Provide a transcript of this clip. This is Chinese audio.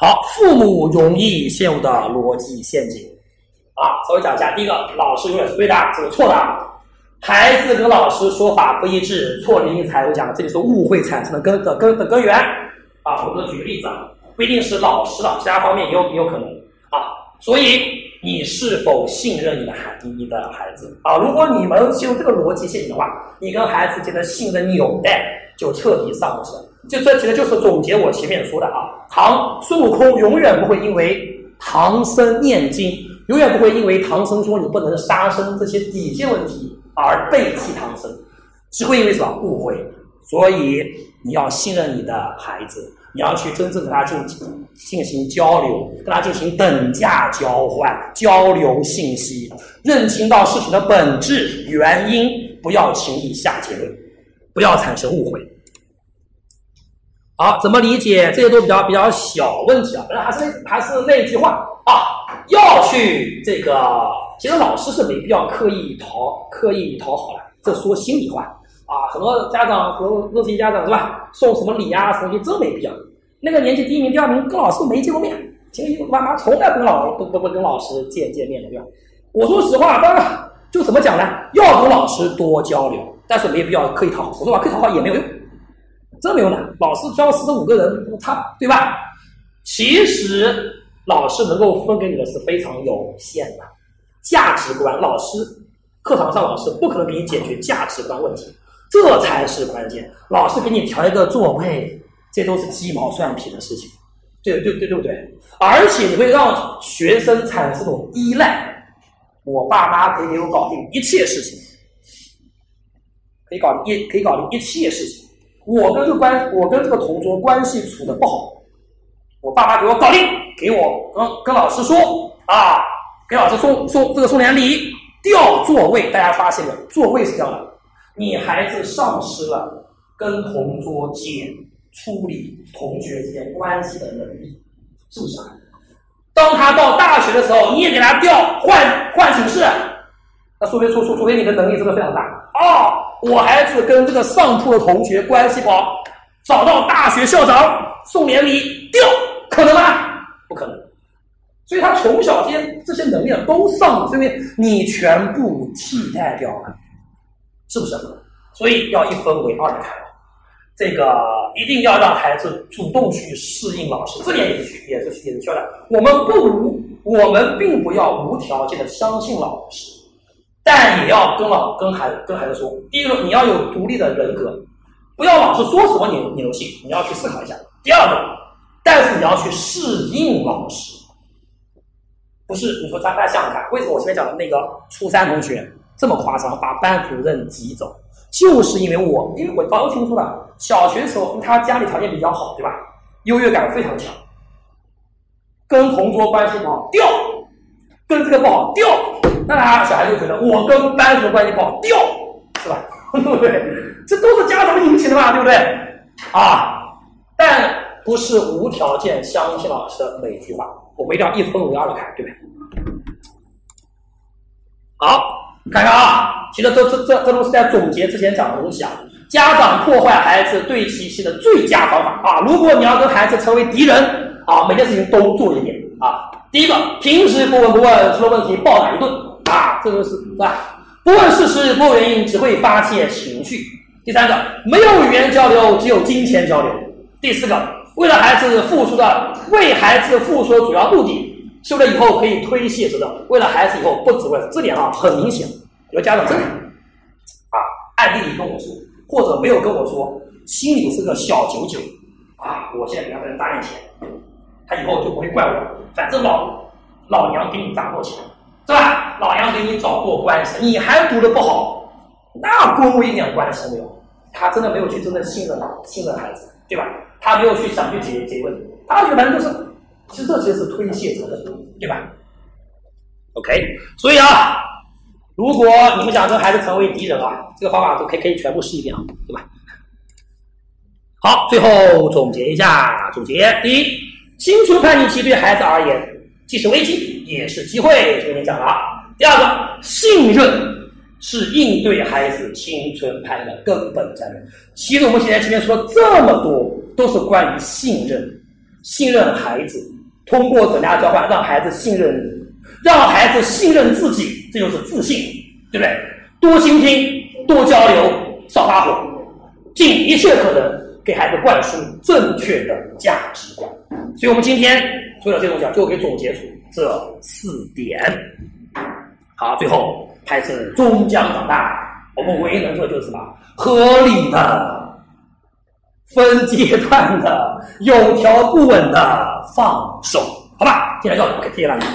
好，父母容易陷入的逻辑陷阱啊，稍微讲一下。第一个，老师永远是对的，这是错的。孩子跟老师说法不一致，错因才我讲，这里是误会产生的根的根的根源啊。我们举个例子啊，不一定是老师的，其他方面也有也有可能啊。所以你是否信任你的孩你的孩子啊？如果你们陷入这个逻辑陷阱的话，你跟孩子间的信任纽带就彻底丧失了。就这其实就是总结我前面说的啊，唐孙悟空永远不会因为唐僧念经，永远不会因为唐僧说你不能杀生这些底线问题。而背弃唐僧，只会因为什么误会？所以你要信任你的孩子，你要去真正跟他进行进行交流，跟他进行等价交换、交流信息，认清到事情的本质原因，不要轻易下结论，不要产生误会。好，怎么理解？这些都比较比较小问题啊，反正还是还是那句话啊，要去这个。其实老师是没必要刻意讨刻意讨好的，这说心里话啊。很多家长和认识一家长是吧，送什么礼啊什么的，真没必要。那个年级第一名、第二名跟老师没见过面，其实妈妈从来不跟老不不不跟老师见见面的，对吧？我说实话，当然就怎么讲呢？要跟老师多交流，但是没必要刻意讨好。我说吧，刻意讨好也没有用，真没用的。老师教四十五个人，他对吧？其实老师能够分给你的是非常有限的。价值观，老师课堂上老师不可能给你解决价值观问题，这才是关键。老师给你调一个座位，这都是鸡毛蒜皮的事情，对对对对不对？而且你会让学生产生这种依赖，我爸妈可以给我搞定一切事情，可以搞定一可以搞定一切事情。我跟这个关，我跟这个同桌关系处的不好，我爸妈给我搞定，给我跟跟老师说啊。给老师送送这个送点礼，调座位，大家发现没有？座位是调的，你孩子丧失了跟同桌间处理同学之间关系的能力，是不是？当他到大学的时候，你也给他调换换寝室，那说明说说除非你的能力真的非常大哦，我孩子跟这个上铺的同学关系不好，找到大学校长送点礼掉，可能吗？不可能。所以他从小这些这些能力都上，是因为你全部替代掉了，是不是？所以要一分为二的看，这个一定要让孩子主动去适应老师，这点也是也是也是需要的。我们不如我们并不要无条件的相信老师，但也要跟老跟孩跟孩子说，第一个你要有独立的人格，不要老是说什么你你都信，你要去思考一下。第二个，但是你要去适应老师。不是，你说大家想想看，为什么我前面讲的那个初三同学这么夸张，把班主任挤走？就是因为我，因为我早就听说了，小学的时候他家里条件比较好，对吧？优越感非常强，跟同桌关系不好掉，跟这个不好掉，那他小孩就觉得我跟班主任关系不好掉，是吧？对不对？这都是家长引起的嘛，对不对？啊，但不是无条件相信老师的每一句话。我们一定要一分为二的看，对不对？好，看看啊，其实这这这这都是在总结之前讲的东西啊。家长破坏孩子对其心的最佳方法啊！如果你要跟孩子成为敌人啊，每件事情都做一遍啊。第一个，平时不闻不问，出了问题暴打一顿啊，这个是是吧？不问事实，不问原因，只会发泄情绪。第三个，没有语言交流，只有金钱交流。第四个。为了孩子付出的，为孩子付出的主要目的，是为了以后可以推卸责任。为了孩子以后不只为这点啊，很明显，有家长真的啊，暗地里跟我说，或者没有跟我说，心里是个小九九啊。我现在给他砸点钱，他以后就不会怪我。反正老老娘给你砸过钱，是吧？老杨给你找过关系，你还读的不好，那跟我一点关系没有。他真的没有去真正信任信任孩子，对吧？他没有去想去解解决问题，他觉得反正就是，其实这些是推卸责任，对吧？OK，所以啊，如果你们想跟孩子成为敌人啊，这个方法都可以可以全部试一遍啊，对吧？好，最后总结一下，总结：第一，青春叛逆期对孩子而言既是危机也是机会，这个你讲了。第二个，信任。是应对孩子青春叛逆的根本战略。其实我们现在前面说了这么多，都是关于信任。信任孩子，通过等价交换让孩子信任你，让孩子信任自己，这就是自信，对不对？多倾听，多交流，少发火，尽一切可能给孩子灌输正确的价值观。所以我们今天所以这种讲，就可以总结出这四点。好，最后孩子终将长大，我们唯一能做的就是什么？合理的、分阶段的、有条不紊的放手，好吧？今天就到这，OK，谢谢大家。